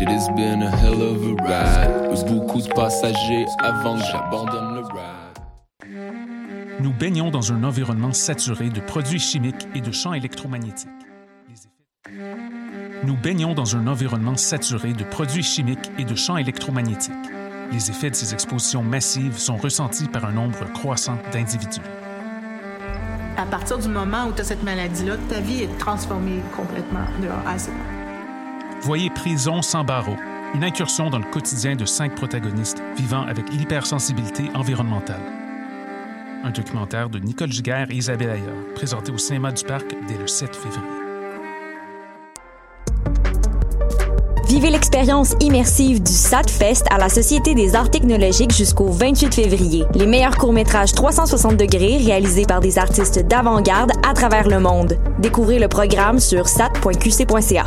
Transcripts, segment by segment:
Shit has been a hell of a ride. beaucoup de passagers avant que j'abandonne le ride. Nous baignons dans un environnement saturé de produits chimiques et de champs électromagnétiques. Nous baignons dans un environnement saturé de produits chimiques et de champs électromagnétiques. Les effets de ces expositions massives sont ressentis par un nombre croissant d'individus. À partir du moment où tu as cette maladie-là, ta vie est transformée complètement de A à Z. Voyez Prison sans barreaux, une incursion dans le quotidien de cinq protagonistes vivant avec l'hypersensibilité environnementale. Un documentaire de Nicole Giguère et Isabelle Ayer, présenté au cinéma du Parc dès le 7 février. Vivez l'expérience immersive du SATFest à la Société des arts technologiques jusqu'au 28 février. Les meilleurs courts-métrages 360 degrés réalisés par des artistes d'avant-garde à travers le monde. Découvrez le programme sur sat.qc.ca.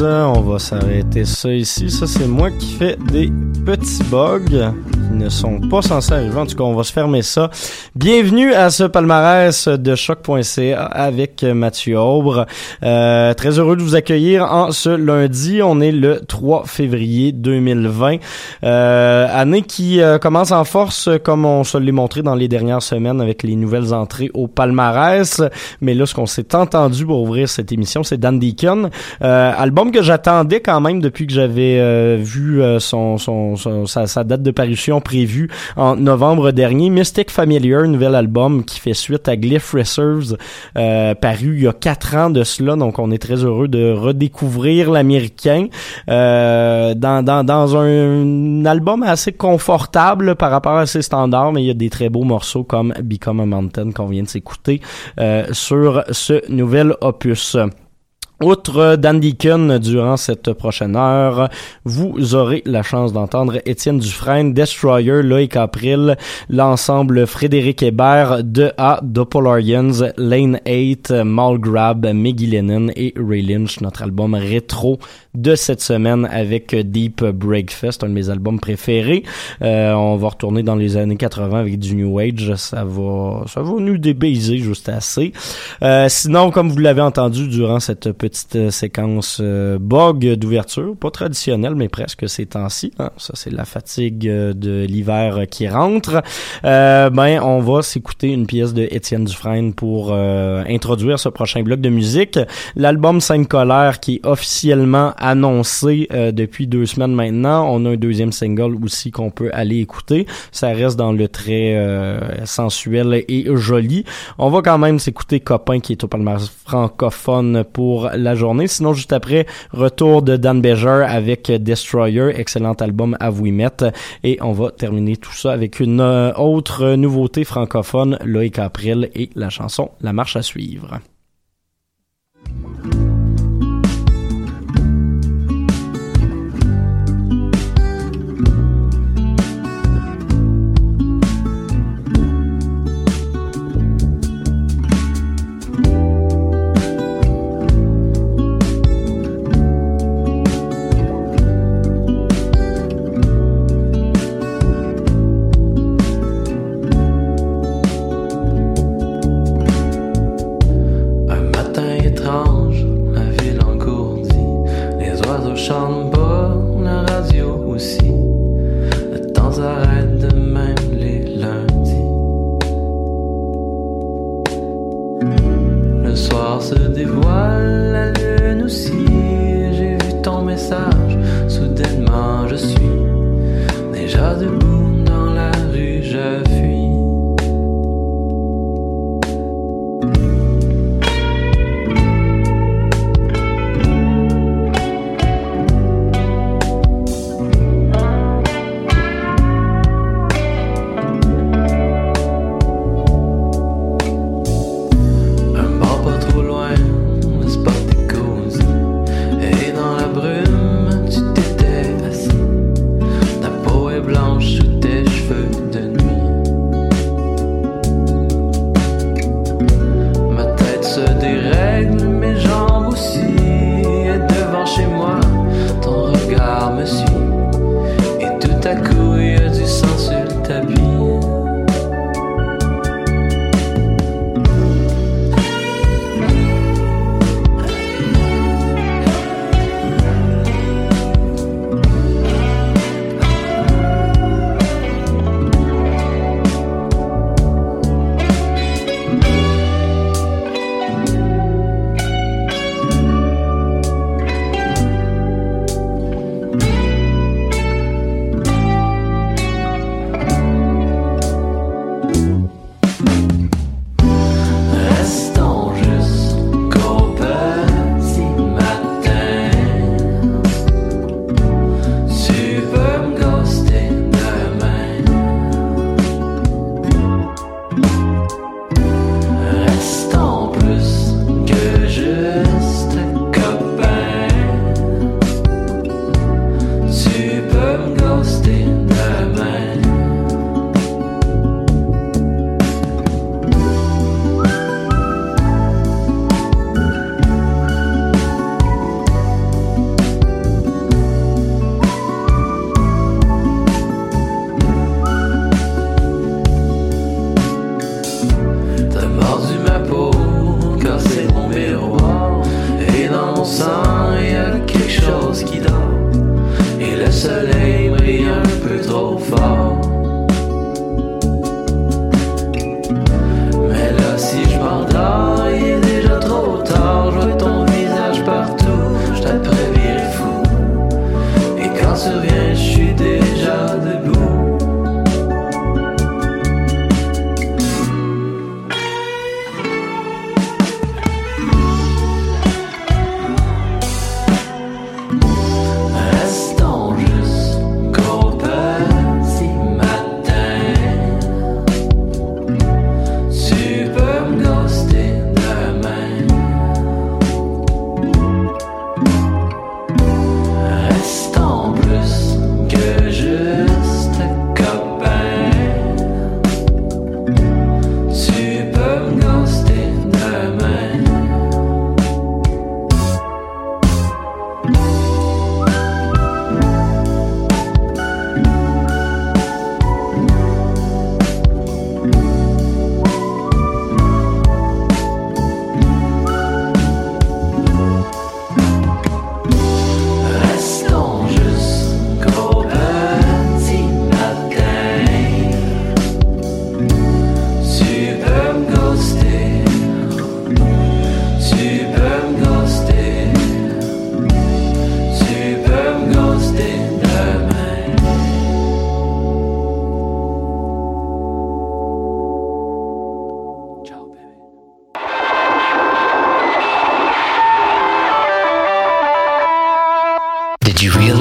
On va s'arrêter ça ici. Ça, c'est moi qui fais des petits bugs qui ne sont pas censés arriver. En tout cas, on va se fermer ça. Bienvenue à ce palmarès de choc.ca avec Mathieu Aubre. Euh, très heureux de vous accueillir en ce lundi. On est le 3 février 2020. Euh, année qui euh, commence en force, comme on se l'est montré dans les dernières semaines avec les nouvelles entrées au palmarès. Mais là, ce qu'on s'est entendu pour ouvrir cette émission, c'est Dan Deacon. Euh, album que j'attendais quand même depuis que j'avais euh, vu euh, son, son, sa, date de parution prévue en novembre dernier. Mystic Familiar, nouvel album qui fait suite à Glyph Reserves, paru il y a quatre ans de cela. Donc, on est très heureux de redécouvrir l'américain dans, dans, dans un, album assez confortable par rapport à ses standards, mais il y a des très beaux morceaux comme Become a Mountain qu'on vient de s'écouter sur ce nouvel opus. Outre Dan Deacon, durant cette prochaine heure, vous aurez la chance d'entendre Étienne Dufresne, Destroyer, Loïc April, l'ensemble Frédéric Hébert, De A, Doppelarians, Lane 8, Malgrab, Maggie Lennon et Ray Lynch, notre album rétro de cette semaine avec Deep Breakfast, un de mes albums préférés. Euh, on va retourner dans les années 80 avec du New Age, ça va, ça va nous débaiser juste assez. Euh, sinon, comme vous l'avez entendu durant cette petite euh, séquence euh, bug d'ouverture, pas traditionnelle, mais presque ces temps-ci. Hein. Ça, c'est la fatigue euh, de l'hiver qui rentre. ben, on va s'écouter une pièce de Étienne Dufresne pour introduire ce prochain bloc de musique. L'album Sainte colère qui est officiellement annoncé depuis deux semaines maintenant. On a un deuxième single aussi qu'on peut aller écouter. Ça reste dans le euh, sensuel et joli. On va quand même s'écouter Copain qui est au palmarès francophone pour la journée. Sinon, juste après, retour de Dan Bejer avec Destroyer, excellent album à vous y mettre. Et on va terminer tout ça avec une euh, autre nouveauté francophone, Loïc April et la chanson La marche à suivre.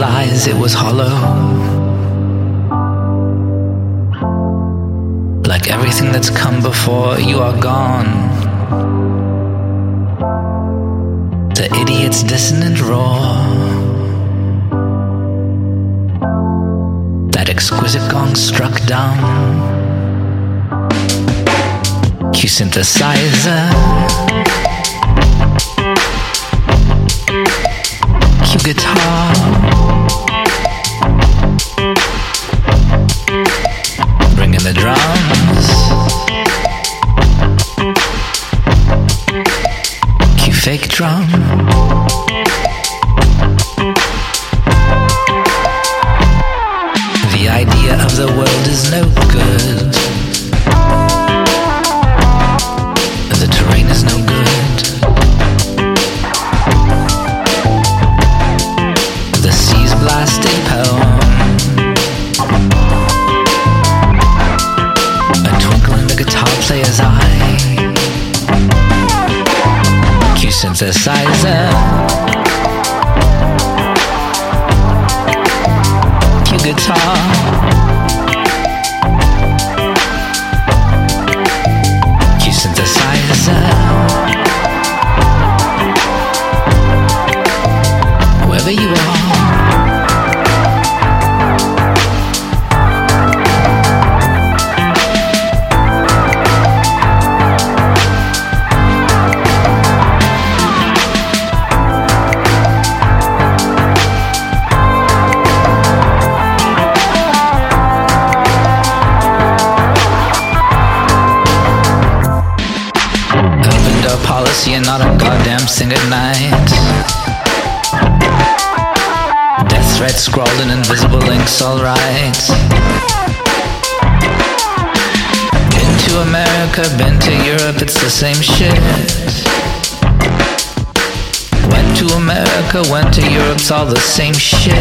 Realize it was hollow? Like everything that's come before, you are gone. The idiot's dissonant roar. That exquisite gong struck down. Q synthesizer. Guitar. Q synthesizer. And not a goddamn thing at night. Death threats scrawled in invisible inks, alright. Been to America, been to Europe, it's the same shit. Went to America, went to Europe, it's all the same shit.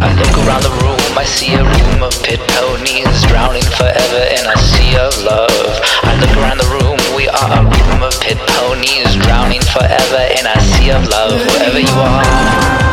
I look around the room, I see a room of pit ponies drowning forever in a sea of love. I look around the room, we are a room of pit ponies drowning forever in a sea of love, wherever you are.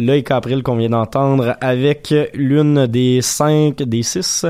L'œil Capril qu'on vient d'entendre avec l'une des cinq, des six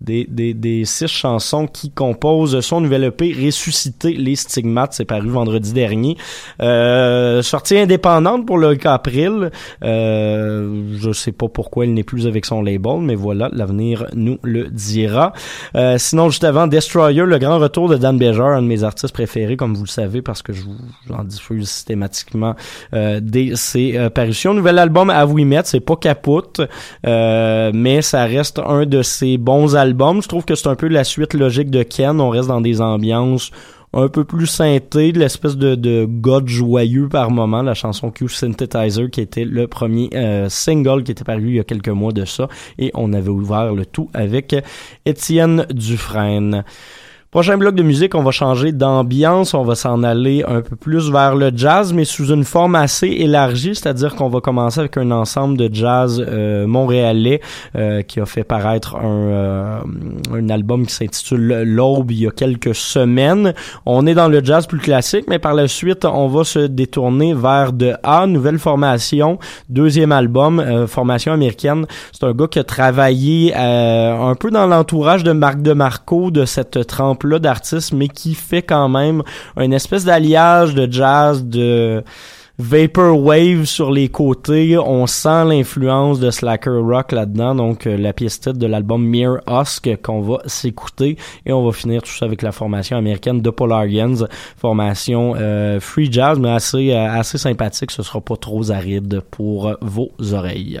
des, des, des six chansons qui composent son nouvel EP Ressusciter les stigmates. C'est paru vendredi dernier. Euh, sortie indépendante pour le Capril. Euh, je sais pas pourquoi il n'est plus avec son label, mais voilà, l'avenir nous le dira. Euh, sinon, juste avant, Destroyer, le grand retour de Dan Bejar, un de mes artistes préférés, comme vous le savez, parce que je vous en diffuse systématiquement euh, dès ses euh, parutions. Nouvel album à vous y mettre, c'est pas capote, euh, mais ça reste un de ses bons albums je trouve que c'est un peu la suite logique de Ken. On reste dans des ambiances un peu plus synthées, de l'espèce de, de god joyeux par moment, la chanson Q Synthetizer qui était le premier euh, single qui était paru il y a quelques mois de ça et on avait ouvert le tout avec Étienne Dufresne. Prochain bloc de musique, on va changer d'ambiance, on va s'en aller un peu plus vers le jazz, mais sous une forme assez élargie, c'est-à-dire qu'on va commencer avec un ensemble de jazz euh, montréalais euh, qui a fait paraître un, euh, un album qui s'intitule L'Aube il y a quelques semaines. On est dans le jazz plus classique, mais par la suite, on va se détourner vers de A, nouvelle formation, deuxième album, formation américaine. C'est un gars qui a travaillé un peu dans l'entourage de Marc de Marco de cette trempe d'artistes, mais qui fait quand même une espèce d'alliage de jazz, de vaporwave sur les côtés. On sent l'influence de Slacker Rock là-dedans. Donc, euh, la pièce titre de l'album Mere Husk qu'on va s'écouter. Et on va finir tout ça avec la formation américaine de Polarians. Formation euh, free jazz, mais assez, euh, assez sympathique. Ce sera pas trop aride pour vos oreilles.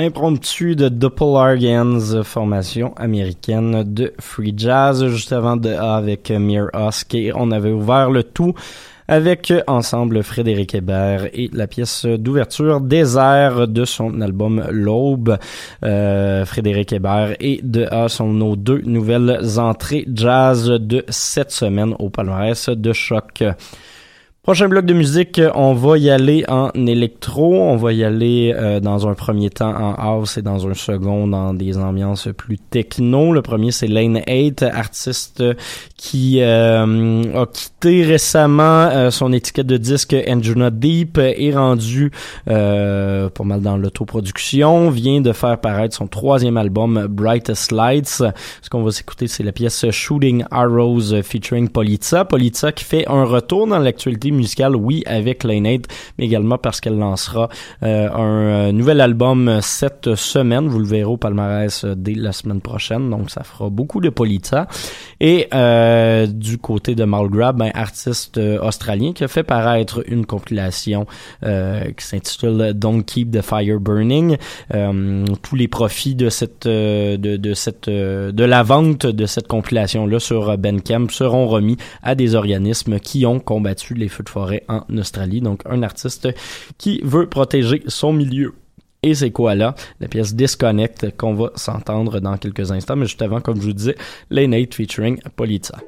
Impromptu de Doppelgargans, formation américaine de free jazz, juste avant de avec Mir Husk et on avait ouvert le tout avec ensemble Frédéric Hébert et la pièce d'ouverture Désert de son album L'Aube. Euh, Frédéric Hébert et De A sont nos deux nouvelles entrées jazz de cette semaine au palmarès de choc. Prochain bloc de musique, on va y aller en électro, on va y aller euh, dans un premier temps en house et dans un second dans des ambiances plus techno. Le premier c'est Lane 8, artiste qui euh, a quitté récemment euh, son étiquette de disque Anjuna Deep, est rendu pas mal dans l'autoproduction, vient de faire paraître son troisième album Brightest Lights. Ce qu'on va s'écouter c'est la pièce Shooting Arrows featuring Politza. Politza qui fait un retour dans l'actualité musicale, oui, avec Lane mais également parce qu'elle lancera euh, un euh, nouvel album cette semaine. Vous le verrez au palmarès euh, dès la semaine prochaine, donc ça fera beaucoup de Polita. Et du côté de Malgrab, ben, artiste australien qui a fait paraître une compilation qui s'intitule Don't Keep the Fire Burning. tous les profits de cette de, de cette de la vente de cette compilation là sur Bandcamp seront remis à des organismes qui ont combattu les feux de forêt en Australie. Donc, un artiste qui veut protéger son milieu. Et c'est quoi là? La pièce Disconnect qu'on va s'entendre dans quelques instants. Mais juste avant, comme je vous disais, les Nate featuring Polita.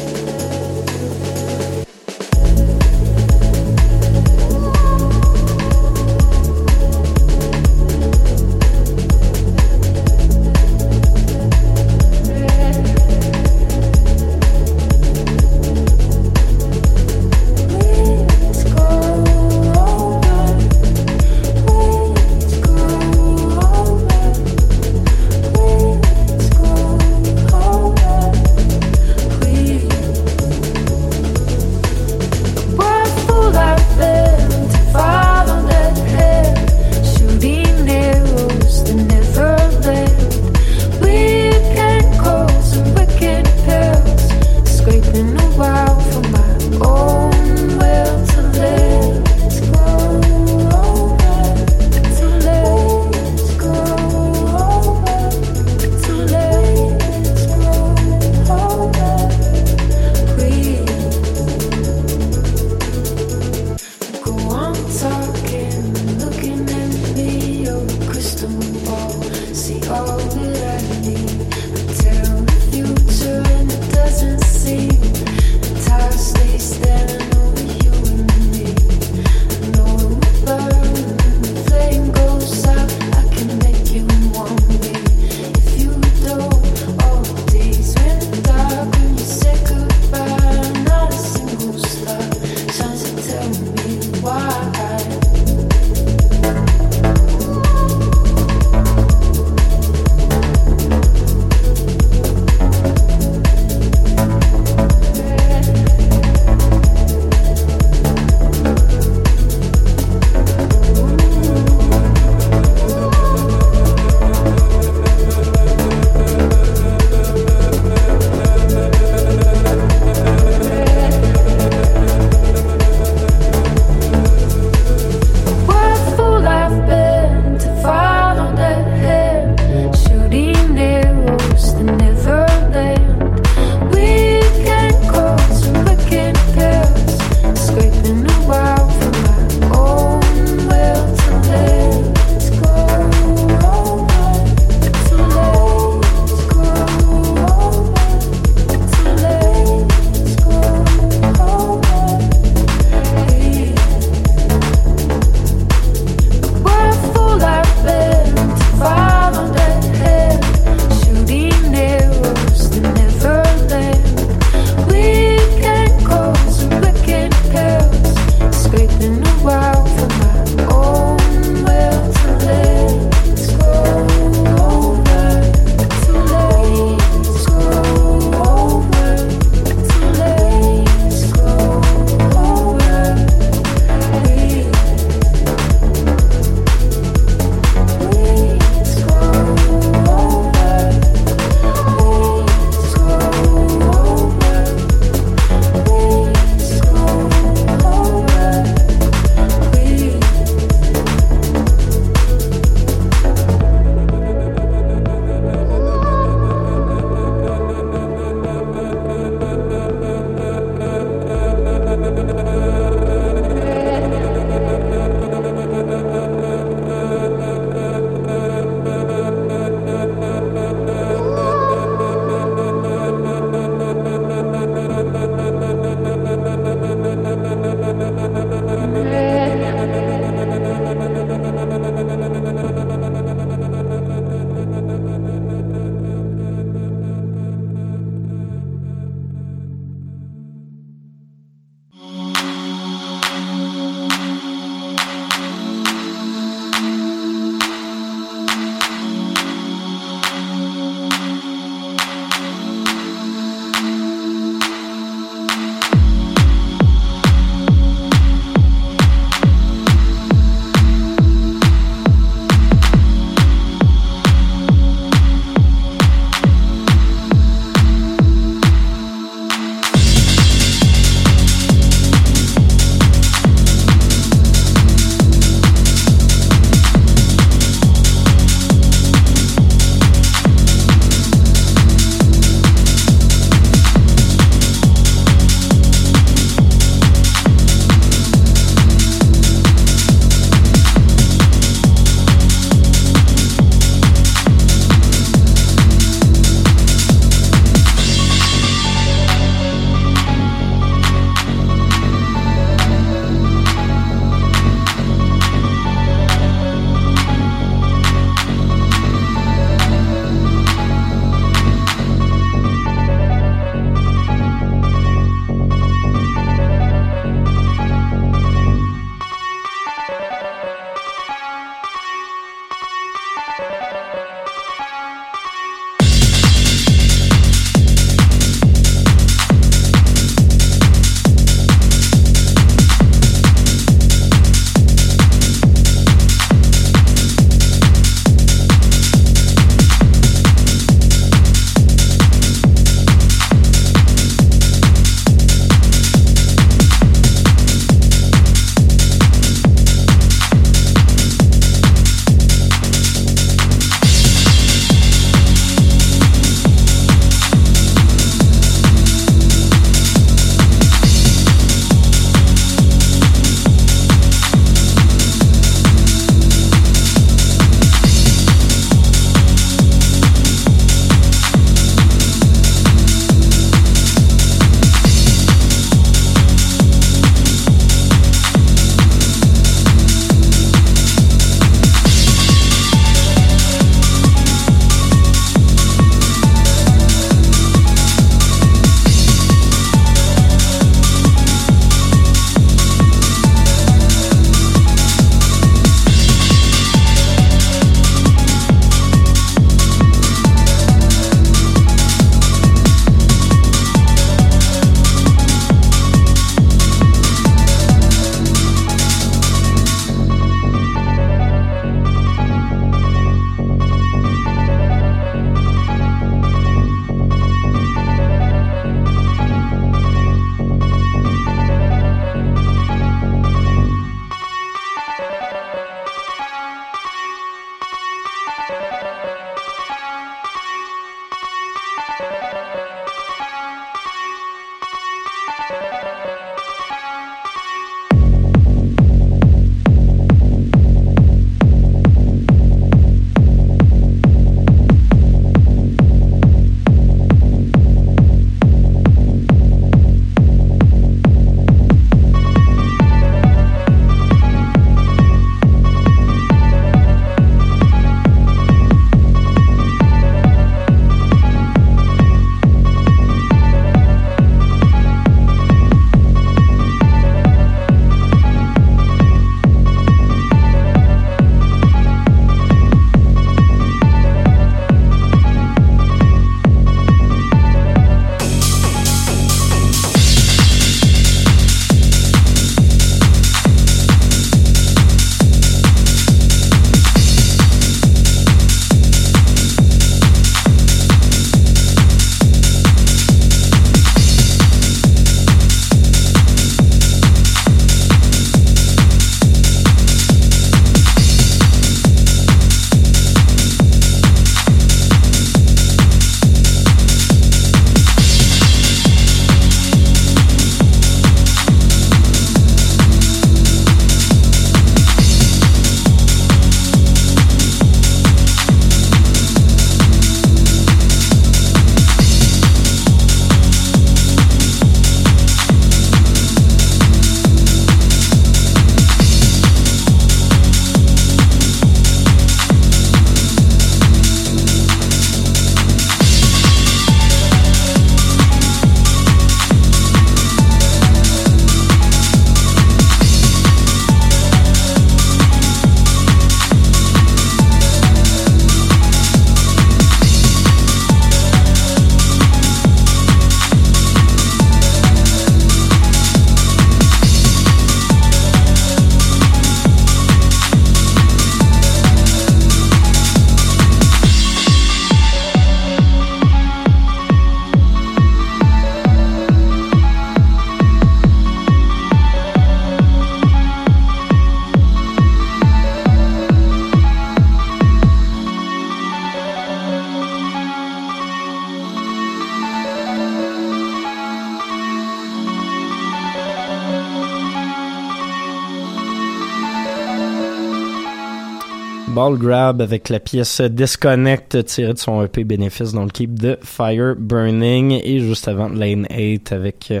Grab avec la pièce Disconnect tirée de son EP bénéfice dans le keep de Fire Burning et juste avant Lane 8 avec euh,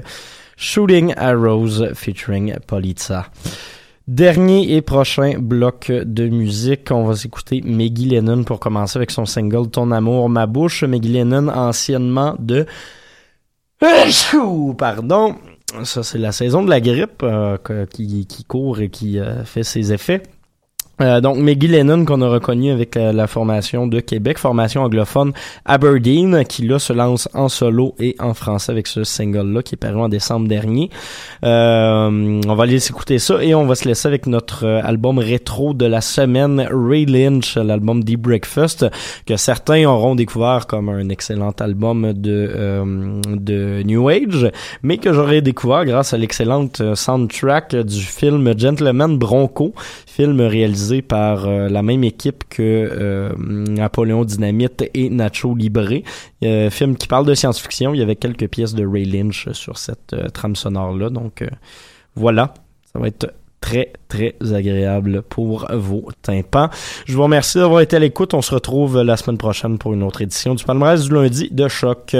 Shooting Arrows featuring Polizza. Dernier et prochain bloc de musique, on va s'écouter Maggie Lennon pour commencer avec son single Ton amour, ma bouche. Maggie Lennon, anciennement de... Pardon, ça c'est la saison de la grippe euh, qui, qui, court et qui euh, fait ses effets. Euh, donc Maggie Lennon qu'on a reconnu avec euh, la formation de Québec, formation anglophone Aberdeen, qui là se lance en solo et en français avec ce single-là qui est paru en décembre dernier. Euh, on va aller écouter ça et on va se laisser avec notre album rétro de la semaine, Ray Lynch, l'album Deep Breakfast, que certains auront découvert comme un excellent album de, de New Age, mais que j'aurais découvert grâce à l'excellente soundtrack du film Gentleman Bronco, film réalisé par euh, la même équipe que euh, Napoléon Dynamite et Nacho Libre. film qui parle de science-fiction. Il y avait quelques pièces de Ray Lynch sur cette euh, trame sonore-là. Donc voilà, ça va être très, très agréable pour vos tympans. Je vous remercie d'avoir été à l'écoute. On se retrouve la semaine prochaine pour une autre édition du palmarès du lundi de choc.